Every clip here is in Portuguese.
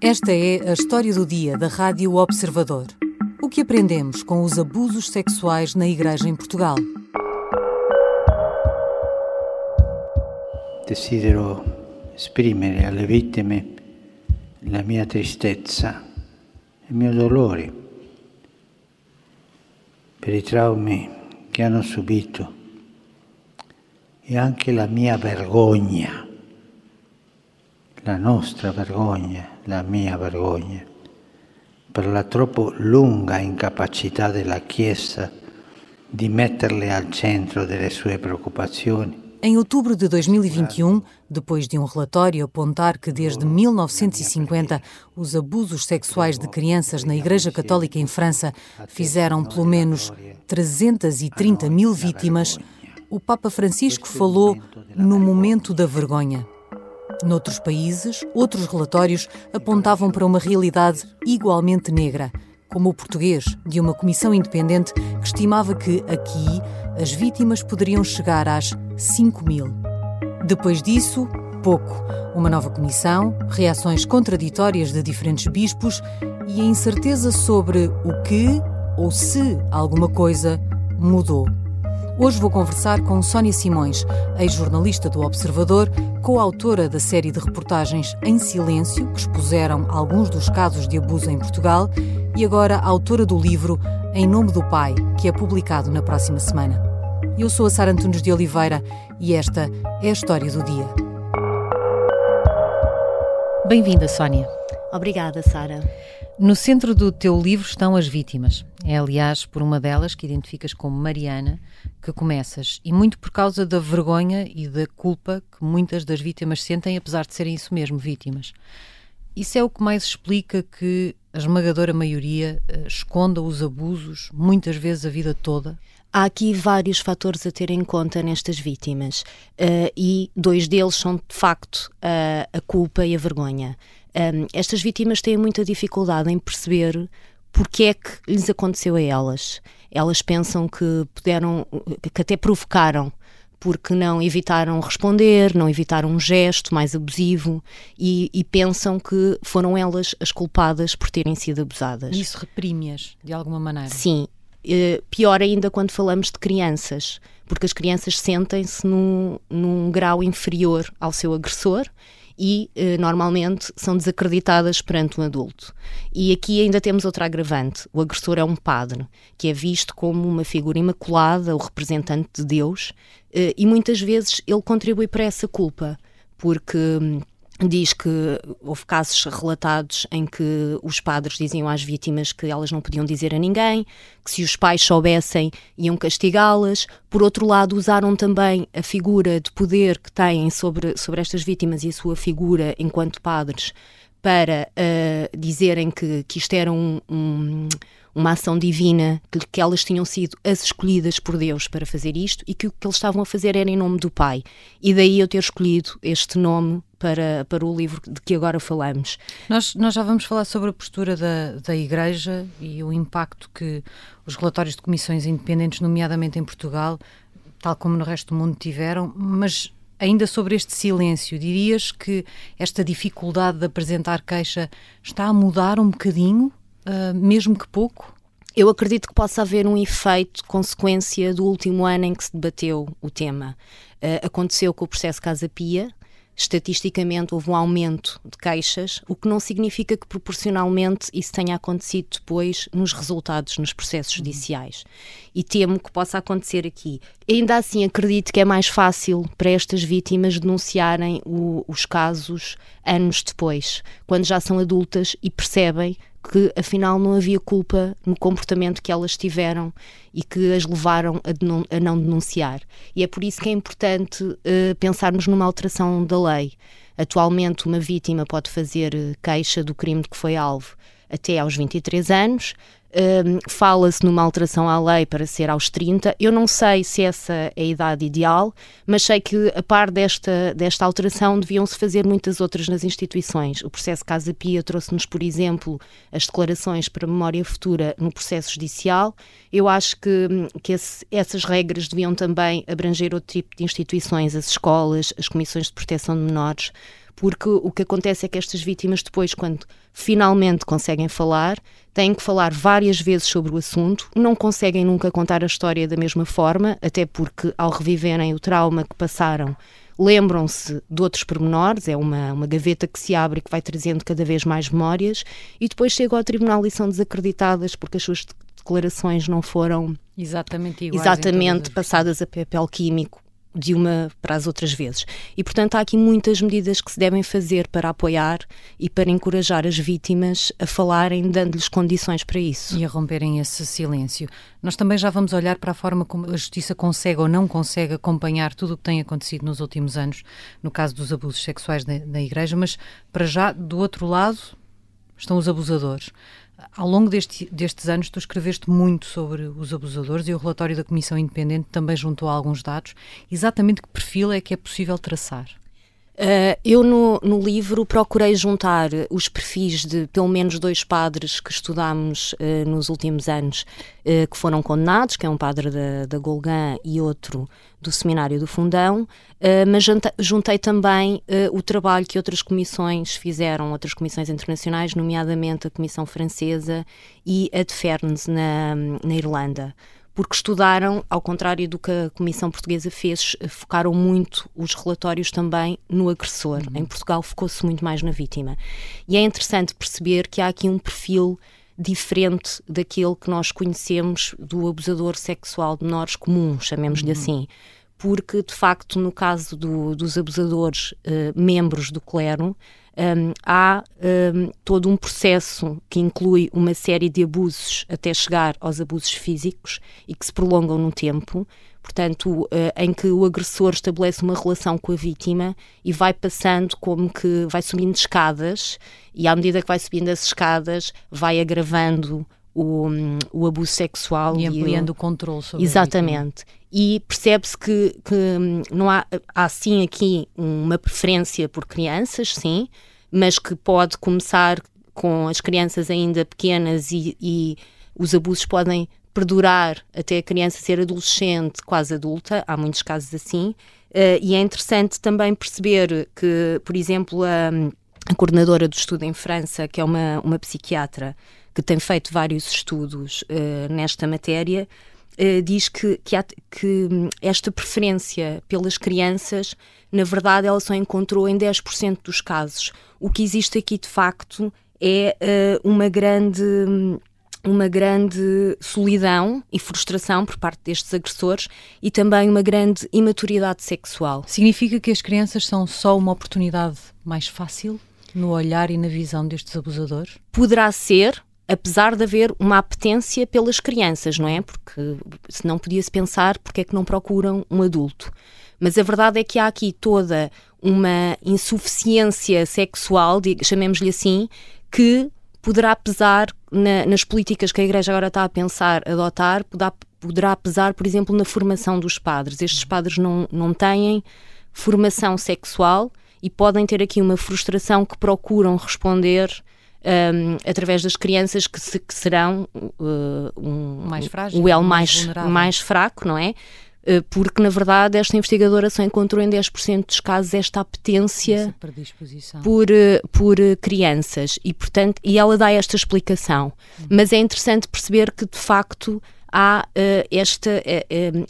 Esta é a história do dia da Rádio Observador. O que aprendemos com os abusos sexuais na Igreja em Portugal? Desidero esprimere alle vittime la mia tristezza, il mio dolore per i traumi che hanno subito e anche la mia vergogna, la nostra vergogna, la mia vergogna, per la troppo lunga incapacità della Chiesa di metterle al centro delle sue preoccupazioni. Em outubro de 2021, depois de um relatório apontar que desde 1950 os abusos sexuais de crianças na Igreja Católica em França fizeram pelo menos 330 mil vítimas, o Papa Francisco falou no momento da vergonha. Noutros países, outros relatórios apontavam para uma realidade igualmente negra, como o português, de uma comissão independente que estimava que aqui as vítimas poderiam chegar às 5 mil. Depois disso, pouco. Uma nova comissão, reações contraditórias de diferentes bispos e a incerteza sobre o que ou se alguma coisa mudou. Hoje vou conversar com Sónia Simões, ex-jornalista do Observador, coautora da série de reportagens Em Silêncio, que expuseram alguns dos casos de abuso em Portugal, e agora autora do livro Em Nome do Pai, que é publicado na próxima semana. Eu sou a Sara Antunes de Oliveira e esta é a história do dia. Bem-vinda, Sónia. Obrigada, Sara. No centro do teu livro estão as vítimas. É, aliás, por uma delas que identificas como Mariana que começas, e muito por causa da vergonha e da culpa que muitas das vítimas sentem, apesar de serem isso mesmo, vítimas. Isso é o que mais explica que a esmagadora maioria uh, esconda os abusos, muitas vezes a vida toda? Há aqui vários fatores a ter em conta nestas vítimas uh, e dois deles são de facto uh, a culpa e a vergonha. Um, estas vítimas têm muita dificuldade em perceber porque é que lhes aconteceu a elas. Elas pensam que puderam, que até provocaram, porque não evitaram responder, não evitaram um gesto mais abusivo e, e pensam que foram elas as culpadas por terem sido abusadas. Isso reprime-as, de alguma maneira? Sim. Uh, pior ainda quando falamos de crianças, porque as crianças sentem-se num, num grau inferior ao seu agressor e eh, normalmente são desacreditadas perante um adulto. E aqui ainda temos outra agravante: o agressor é um padre, que é visto como uma figura imaculada, o representante de Deus, eh, e muitas vezes ele contribui para essa culpa, porque hum, diz que houve casos relatados em que os padres diziam às vítimas que elas não podiam dizer a ninguém, que se os pais soubessem iam castigá-las. Por outro lado, usaram também a figura de poder que têm sobre, sobre estas vítimas e a sua figura enquanto padres para uh, dizerem que, que isto era um, um uma ação divina, que, que elas tinham sido as escolhidas por Deus para fazer isto e que o que eles estavam a fazer era em nome do Pai. E daí eu ter escolhido este nome para, para o livro de que agora falamos. Nós, nós já vamos falar sobre a postura da, da Igreja e o impacto que os relatórios de comissões independentes, nomeadamente em Portugal, tal como no resto do mundo, tiveram, mas ainda sobre este silêncio, dirias que esta dificuldade de apresentar queixa está a mudar um bocadinho uh, mesmo que pouco? Eu acredito que possa haver um efeito, consequência do último ano em que se debateu o tema. Uh, aconteceu com o processo Casa Pia, estatisticamente houve um aumento de queixas, o que não significa que proporcionalmente isso tenha acontecido depois nos resultados nos processos uhum. judiciais. E temo que possa acontecer aqui. Ainda assim, acredito que é mais fácil para estas vítimas denunciarem o, os casos anos depois, quando já são adultas e percebem que afinal não havia culpa no comportamento que elas tiveram e que as levaram a, a não denunciar. E é por isso que é importante uh, pensarmos numa alteração da lei. Atualmente, uma vítima pode fazer eh, queixa do crime de que foi alvo até aos 23 anos, um, Fala-se numa alteração à lei para ser aos 30. Eu não sei se essa é a idade ideal, mas sei que, a par desta, desta alteração, deviam-se fazer muitas outras nas instituições. O processo Casa Pia trouxe-nos, por exemplo, as declarações para memória futura no processo judicial. Eu acho que, que esse, essas regras deviam também abranger outro tipo de instituições, as escolas, as comissões de proteção de menores porque o que acontece é que estas vítimas depois, quando finalmente conseguem falar, têm que falar várias vezes sobre o assunto, não conseguem nunca contar a história da mesma forma, até porque ao reviverem o trauma que passaram, lembram-se de outros pormenores, é uma, uma gaveta que se abre e que vai trazendo cada vez mais memórias, e depois chegam ao tribunal e são desacreditadas porque as suas declarações não foram exatamente, iguais exatamente passadas a papel químico de uma para as outras vezes. E, portanto, há aqui muitas medidas que se devem fazer para apoiar e para encorajar as vítimas a falarem, dando-lhes condições para isso. E a romperem esse silêncio. Nós também já vamos olhar para a forma como a justiça consegue ou não consegue acompanhar tudo o que tem acontecido nos últimos anos, no caso dos abusos sexuais na, na Igreja, mas para já, do outro lado, estão os abusadores. Ao longo deste, destes anos, tu escreveste muito sobre os abusadores e o relatório da Comissão Independente também juntou alguns dados. Exatamente que perfil é que é possível traçar? Uh, eu no, no, livro procurei juntar os perfis de pelo menos dois padres que estudámos uh, nos últimos anos uh, que foram condenados, que é um padre da, da Golgã e outro do Seminário do Fundão, mas juntei, também o trabalho que outras comissões fizeram, outras comissões internacionais, nomeadamente a Comissão Francesa e a de Fernes na, na Irlanda porque estudaram, ao contrário do que a Comissão Portuguesa fez, focaram muito os relatórios também no agressor. Uhum. Em Portugal focou-se muito mais na vítima. E é interessante perceber que há aqui um perfil diferente daquele que nós conhecemos do abusador sexual de menores comum, chamemos-lhe uhum. assim. Porque, de facto, no caso do, dos abusadores uh, membros do clero, um, há um, todo um processo que inclui uma série de abusos até chegar aos abusos físicos e que se prolongam no tempo. Portanto, uh, em que o agressor estabelece uma relação com a vítima e vai passando como que vai subindo escadas, e à medida que vai subindo as escadas, vai agravando o, o abuso sexual e ampliando e o, o controle sobre Exatamente. E percebe-se que, que hum, não há, há sim aqui uma preferência por crianças, sim, mas que pode começar com as crianças ainda pequenas e, e os abusos podem perdurar até a criança ser adolescente, quase adulta, há muitos casos assim, uh, e é interessante também perceber que, por exemplo, a, a, coordenadora do estudo em França, que é uma, uma psiquiatra que tem feito vários estudos uh, nesta matéria, uh, diz que, que, há, que esta preferência pelas crianças, na verdade, ela só encontrou em 10% dos casos. O que existe aqui, de facto, é uh, uma grande uma grande solidão e frustração por parte destes agressores e também uma grande imaturidade sexual. Significa que as crianças são só uma oportunidade mais fácil no olhar e na visão destes abusadores? Poderá ser, apesar de haver uma apetência pelas crianças, não é? Porque se não podia-se pensar porque é que não procuram um adulto. Mas a verdade é que há aqui toda uma insuficiência sexual, chamemos-lhe assim, que poderá pesar na, nas políticas que a Igreja agora está a pensar adotar, poderá, poderá pesar, por exemplo, na formação dos padres. Estes padres não, não têm formação sexual e podem ter aqui uma frustração que procuram responder um, através das crianças que, se, que serão uh, um, mais frágil, o elo mais, mais, mais fraco, não é? Uh, porque na verdade esta investigadora só encontrou em 10% dos casos esta apetência por, uh, por crianças e portanto e ela dá esta explicação uhum. mas é interessante perceber que de facto há esta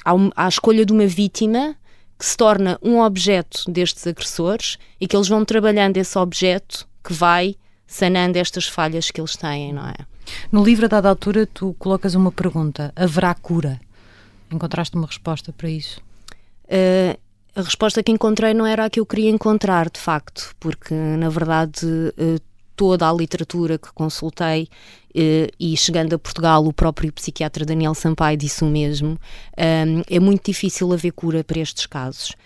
há, há a escolha de uma vítima que se torna um objeto destes agressores e que eles vão trabalhando esse objeto que vai sanando estas falhas que eles têm, não é? No livro, a dada altura, tu colocas uma pergunta: haverá cura? Encontraste uma resposta para isso? Uh, a resposta que encontrei não era a que eu queria encontrar, de facto, porque, na verdade, uh, toda a literatura que consultei uh, e chegando a Portugal, o próprio psiquiatra Daniel Sampaio disse o mesmo, é muito difícil haver cura para estes casos.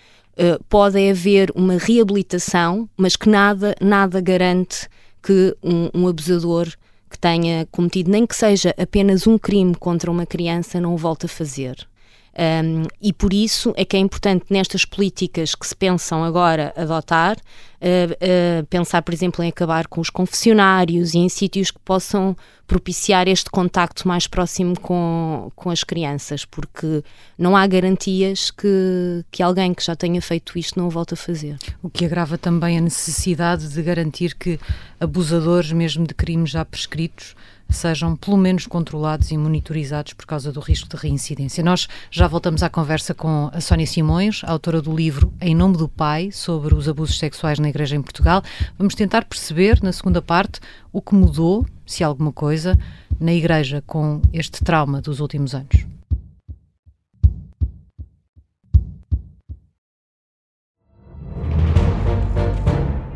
Pode haver uma reabilitação, mas que nada, nada garante que um, um abusador que tenha cometido nem que seja apenas um crime contra uma criança não o volte a fazer. Um, e por isso é que é importante nestas políticas que se pensam agora adotar, uh, uh, pensar, por exemplo, em acabar com os confessionários e em sítios que possam propiciar este contacto mais próximo com, com as crianças, porque não há garantias que, que alguém que já tenha feito isto não o volte a fazer. O que agrava também a necessidade de garantir que abusadores, mesmo de crimes já prescritos, sejam pelo menos controlados e monitorizados por causa do risco de reincidência. Nós já voltamos à conversa com a Sónia Simões, autora do livro Em Nome do Pai, sobre os abusos sexuais na Igreja em Portugal. Vamos tentar perceber, na segunda parte, o que mudou, se alguma coisa, na Igreja com este trauma dos últimos anos.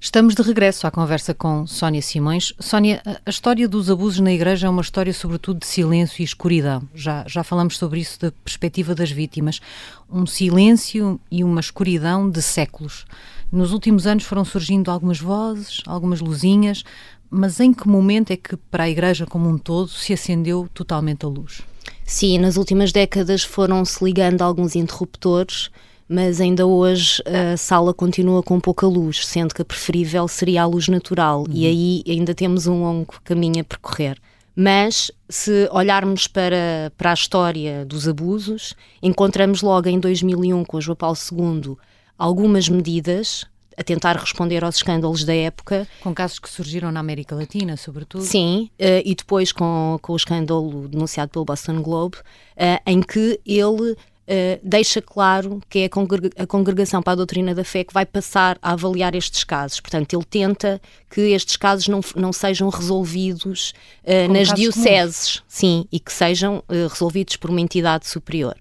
Estamos de regresso à conversa com Sónia Simões. Sónia, a história dos abusos na Igreja é uma história, sobretudo, de silêncio e escuridão. Já, já falamos sobre isso da perspectiva das vítimas. Um silêncio e uma escuridão de séculos. Nos últimos anos foram surgindo algumas vozes, algumas luzinhas, mas em que momento é que, para a Igreja como um todo, se acendeu totalmente a luz? Sim, nas últimas décadas foram-se ligando alguns interruptores mas ainda hoje a sala continua com pouca luz, sendo que a preferível seria a luz natural, uhum. e aí ainda temos um longo caminho a percorrer. Mas se olharmos para, para a história dos abusos, encontramos logo em 2001, com João Paulo II, algumas medidas a tentar responder aos escândalos da época. Com casos que surgiram na América Latina, sobretudo. Sim, uh, e depois com, com o escândalo denunciado pelo Boston Globe, uh, em que ele Uh, deixa claro que é a, a, Congregação para a Doutrina da Fé que vai passar a avaliar estes casos. Portanto, ele tenta que estes casos não, não sejam resolvidos uh, nas dioceses, comuns. sim, e que sejam uh, resolvidos por uma entidade superior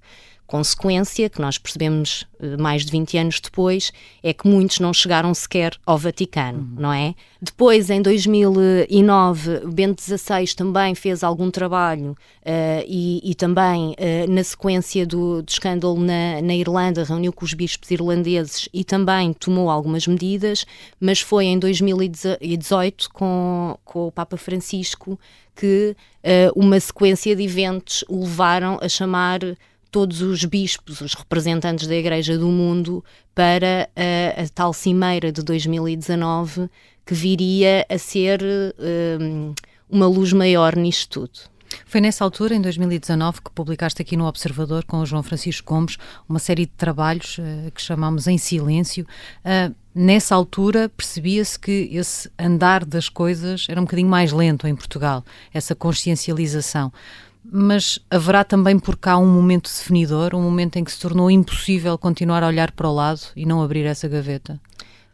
consequência, que nós percebemos eh, mais de 20 anos depois, é que muitos não chegaram sequer ao Vaticano, uhum. não é? Depois, em 2009, Bento XVI também fez algum trabalho uh, e, e, também, uh, na sequência do, do escândalo na, na, Irlanda, reuniu com os bispos irlandeses e também tomou algumas medidas, mas foi em 2018, com, com o Papa Francisco, que uh, uma sequência de eventos o levaram a chamar todos os bispos, os representantes da Igreja do mundo, para a, a tal cimeira de 2019 que viria a ser um, uma luz maior nisto tudo. Foi nessa altura, em 2019, que publicaste aqui no Observador com o João Francisco Gomes uma série de trabalhos uh, que chamamos Em Silêncio. Uh, nessa altura percebia-se que esse andar das coisas era um bocadinho mais lento em Portugal, essa consciencialização mas haverá também por cá um momento definidor, um momento em que se tornou impossível continuar a olhar para o lado e não abrir essa gaveta?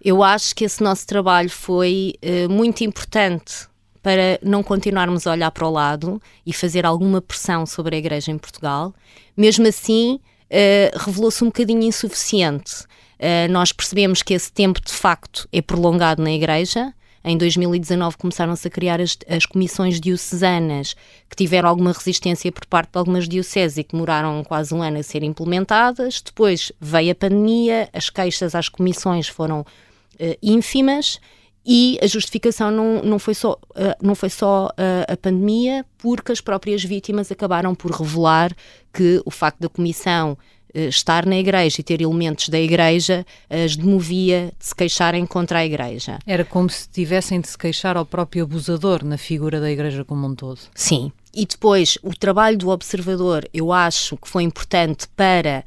Eu acho que esse nosso trabalho foi uh, muito importante para não continuarmos a olhar para o lado e fazer alguma pressão sobre a Igreja em Portugal. Mesmo assim, uh, revelou-se um bocadinho insuficiente. Uh, nós percebemos que esse tempo de facto é prolongado na Igreja em 2019 começaram-se a criar as, as, comissões diocesanas que tiveram alguma resistência por parte de algumas dioceses e que demoraram quase um ano a ser implementadas. Depois veio a pandemia, as queixas às comissões foram uh, ínfimas e a justificação não, não foi só, uh, não foi só uh, a pandemia, porque as próprias vítimas acabaram por revelar que o facto da comissão eh, estar na igreja e ter elementos da igreja as demovia de se queixarem contra a igreja. Era como se tivessem de se queixar ao próprio abusador na figura da igreja como um todo. Sim. E depois, o trabalho do observador, eu acho que foi importante para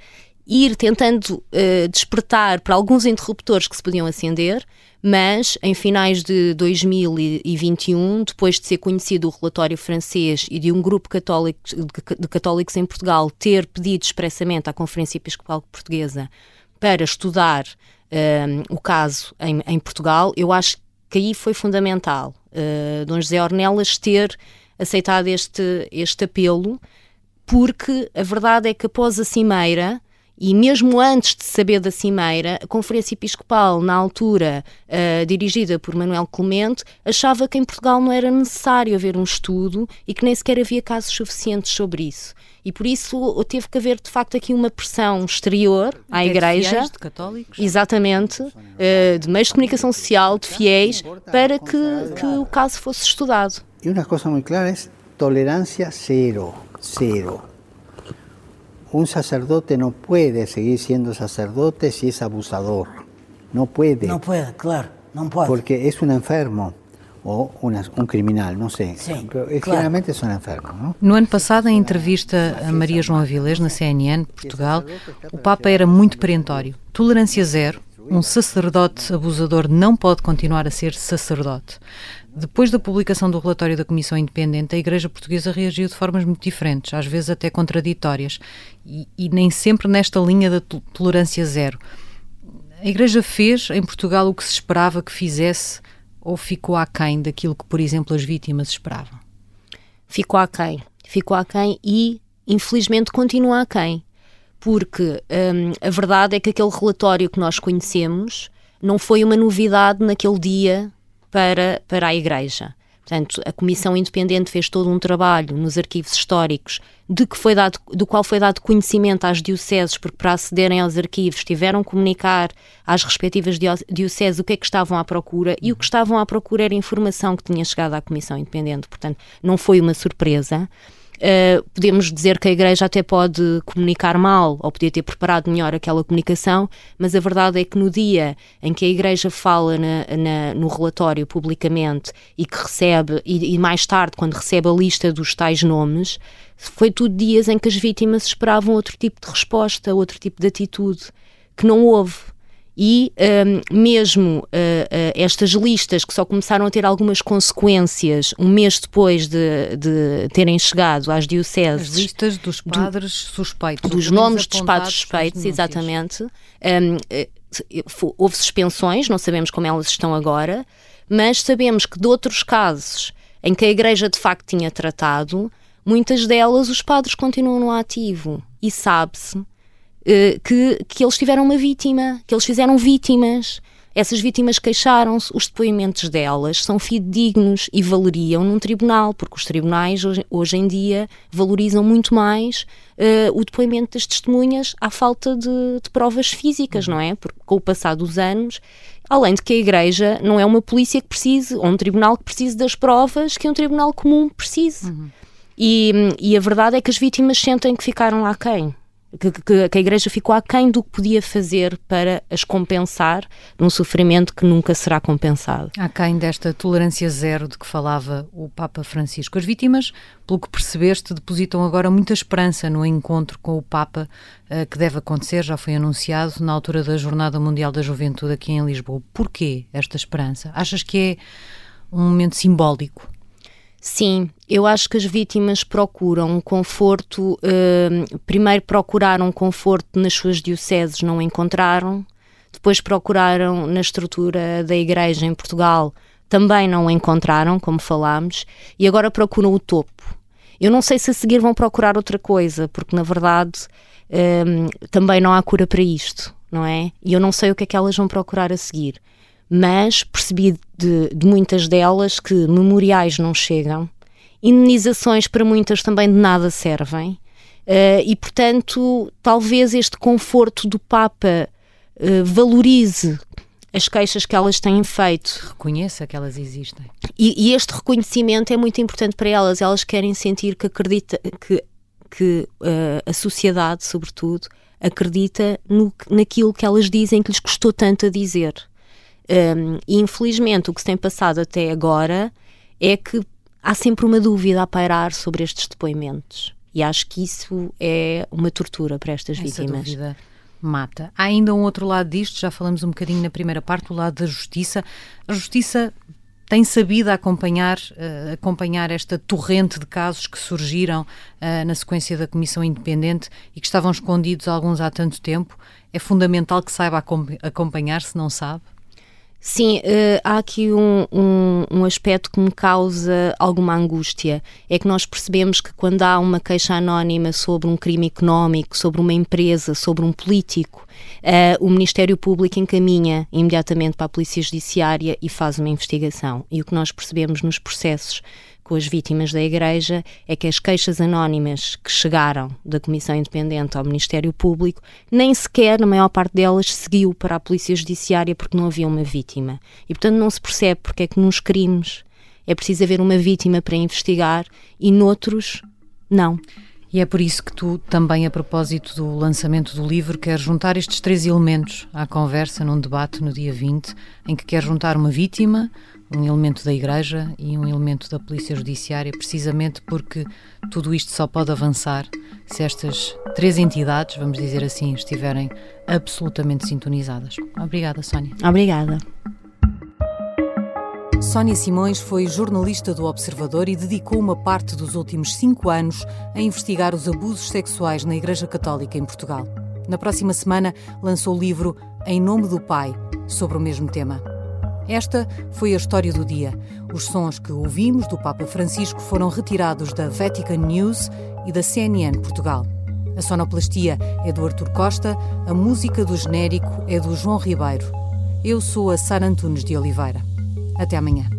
ir tentando uh, despertar para alguns interruptores que se podiam acender, mas em finais de 2021, depois de ser conhecido o relatório francês e de um grupo católico, de católicos em Portugal ter pedido expressamente à Conferência Episcopal Portuguesa para estudar uh, o caso em, em, Portugal, eu acho que aí foi fundamental uh, Dom José Ornelas ter aceitado este, este apelo, porque a verdade é que após a Cimeira, e mesmo antes de saber da Cimeira, a Conferência Episcopal, na altura uh, dirigida por Manuel Clemente, achava que em Portugal não era necessário haver um estudo e que nem sequer havia casos suficientes sobre isso. E por isso teve que haver, de facto, aqui uma pressão exterior à de Igreja. Fiéis, de católicos. Exatamente, uh, de meios de comunicação social, de fiéis, para que, que o caso fosse estudado. E uma coisa muito clara é tolerância zero, zero. Un sacerdote no puede seguir siendo sacerdote si es abusador. No puede. No puede, claro, no puede. Porque es un enfermo ou um criminal, não sei. Sim, claro. são enfermos, não? No ano passado, em entrevista a Maria João Avilés, na CNN, Portugal, o Papa era muito perentório. Tolerância zero. Um sacerdote abusador não pode continuar a ser sacerdote. Depois da publicação do relatório da Comissão Independente, a Igreja Portuguesa reagiu de formas muito diferentes, às vezes até contraditórias, e, e nem sempre nesta linha da tolerância zero. A Igreja fez em Portugal o que se esperava que fizesse ou ficou aquém daquilo que, por exemplo, as vítimas esperavam? Ficou aquém. Ficou aquém e, infelizmente, continua aquém. Porque hum, a verdade é que aquele relatório que nós conhecemos não foi uma novidade naquele dia para, para a Igreja. Portanto, a Comissão Independente fez todo um trabalho nos arquivos históricos de que foi dado, do qual foi dado conhecimento às dioceses, porque para acederem aos arquivos tiveram que comunicar às respectivas dioceses o que é que estavam à procura e o que estavam à procura era informação que tinha chegado à Comissão Independente. Portanto, não foi uma surpresa. Uh, podemos dizer que a Igreja até pode comunicar mal ou podia ter preparado melhor aquela comunicação, mas a verdade é que no dia em que a Igreja fala na, na, no relatório publicamente e que recebe, e, e, mais tarde, quando recebe a lista dos tais nomes, foi tudo dias em que as vítimas esperavam outro tipo de resposta, outro tipo de atitude, que não houve e um, mesmo uh, uh, estas listas que só começaram a ter algumas consequências um mês depois de, de terem chegado às dioceses. As listas dos padres do, suspeitos. Dos nomes dos padres suspeitos, exatamente. Um, uh, houve suspensões, não sabemos como elas estão agora, mas sabemos que de outros casos em que a Igreja de facto tinha tratado, muitas delas os padres continuam no ativo e sabe-se eh, que, que eles tiveram uma vítima, que eles fizeram vítimas. Essas vítimas queixaram-se, os depoimentos delas são fidedignos e valeriam num tribunal, porque os tribunais hoje, hoje em dia valorizam muito mais uh, o depoimento das testemunhas à falta de, de, provas físicas, não é? Porque com o passar dos anos, além de que a Igreja não é uma polícia que precise, ou um tribunal que precise das provas que um tribunal comum precise. Uhum. E, e a verdade é que as vítimas sentem que ficaram lá quem? Que, que, que, a Igreja ficou aquém do que podia fazer para as compensar num sofrimento que nunca será compensado. Aquém desta tolerância zero de que falava o Papa Francisco. As vítimas, pelo que percebeste, depositam agora muita esperança no encontro com o Papa uh, que deve acontecer, já foi anunciado, na altura da Jornada Mundial da Juventude aqui em Lisboa. Porquê esta esperança? Achas que é um momento simbólico? Sim, eu acho que as vítimas procuram um conforto. Uh, primeiro procuraram conforto nas suas dioceses, não encontraram. Depois procuraram na estrutura da igreja em Portugal, também não encontraram, como falámos. E agora procuram o topo. Eu não sei se a seguir vão procurar outra coisa, porque na verdade uh, também não há cura para isto, não é? E eu não sei o que é que elas vão procurar a seguir mas percebi de, de muitas delas que memoriais não chegam, indenizações para muitas também de nada servem. Uh, e, portanto, talvez este conforto do Papa uh, valorize as queixas que elas têm feito. Reconheça que elas existem. E, e, este reconhecimento é muito importante para elas. Elas querem sentir que acredita que, que uh, a sociedade, sobretudo, acredita no, naquilo que elas dizem que lhes custou tanto a dizer. Um, e infelizmente o que se tem passado até agora é que há sempre uma dúvida a pairar sobre estes depoimentos. E acho que isso é uma tortura para estas Essa vítimas. Dúvida mata. Há ainda um outro lado disto, já falamos um bocadinho na primeira parte, o lado da justiça. A justiça tem sabido acompanhar, uh, acompanhar esta torrente de casos que surgiram uh, na sequência da Comissão Independente e que estavam escondidos alguns há tanto tempo. É fundamental que saiba acompanhar, se não sabe. Sim, uh, há aqui um, um, um, aspecto que me causa alguma angústia. É que nós percebemos que quando há uma queixa anónima sobre um crime económico, sobre uma empresa, sobre um político, uh, o Ministério Público encaminha imediatamente para a Polícia Judiciária e faz uma investigação. E o que nós percebemos nos processos com as vítimas da Igreja é que as queixas anónimas que chegaram da Comissão Independente ao Ministério Público, nem sequer, na maior parte delas, seguiu para a Polícia Judiciária porque não havia uma vítima. E, portanto, não se percebe porque é que nos crimes é preciso haver uma vítima para investigar e noutros, não. E é por isso que tu, também a propósito do lançamento do livro, queres juntar estes três elementos à conversa num debate no dia 20, em que queres juntar uma vítima, um elemento da Igreja e um elemento da Polícia Judiciária, precisamente porque tudo isto só pode avançar se estas três entidades, vamos dizer assim, estiverem absolutamente sintonizadas. Obrigada, Sónia. Obrigada. Sónia Simões foi jornalista do Observador e dedicou uma parte dos últimos cinco anos a investigar os abusos sexuais na Igreja Católica em Portugal. Na próxima semana lançou o livro Em Nome do Pai, sobre o mesmo tema. Esta foi a história do dia. Os sons que ouvimos do Papa Francisco foram retirados da Vatican News e da CNN Portugal. A sonoplastia é do Artur Costa, a música do genérico é do João Ribeiro. Eu sou a Sara Antunes de Oliveira. Até amanhã.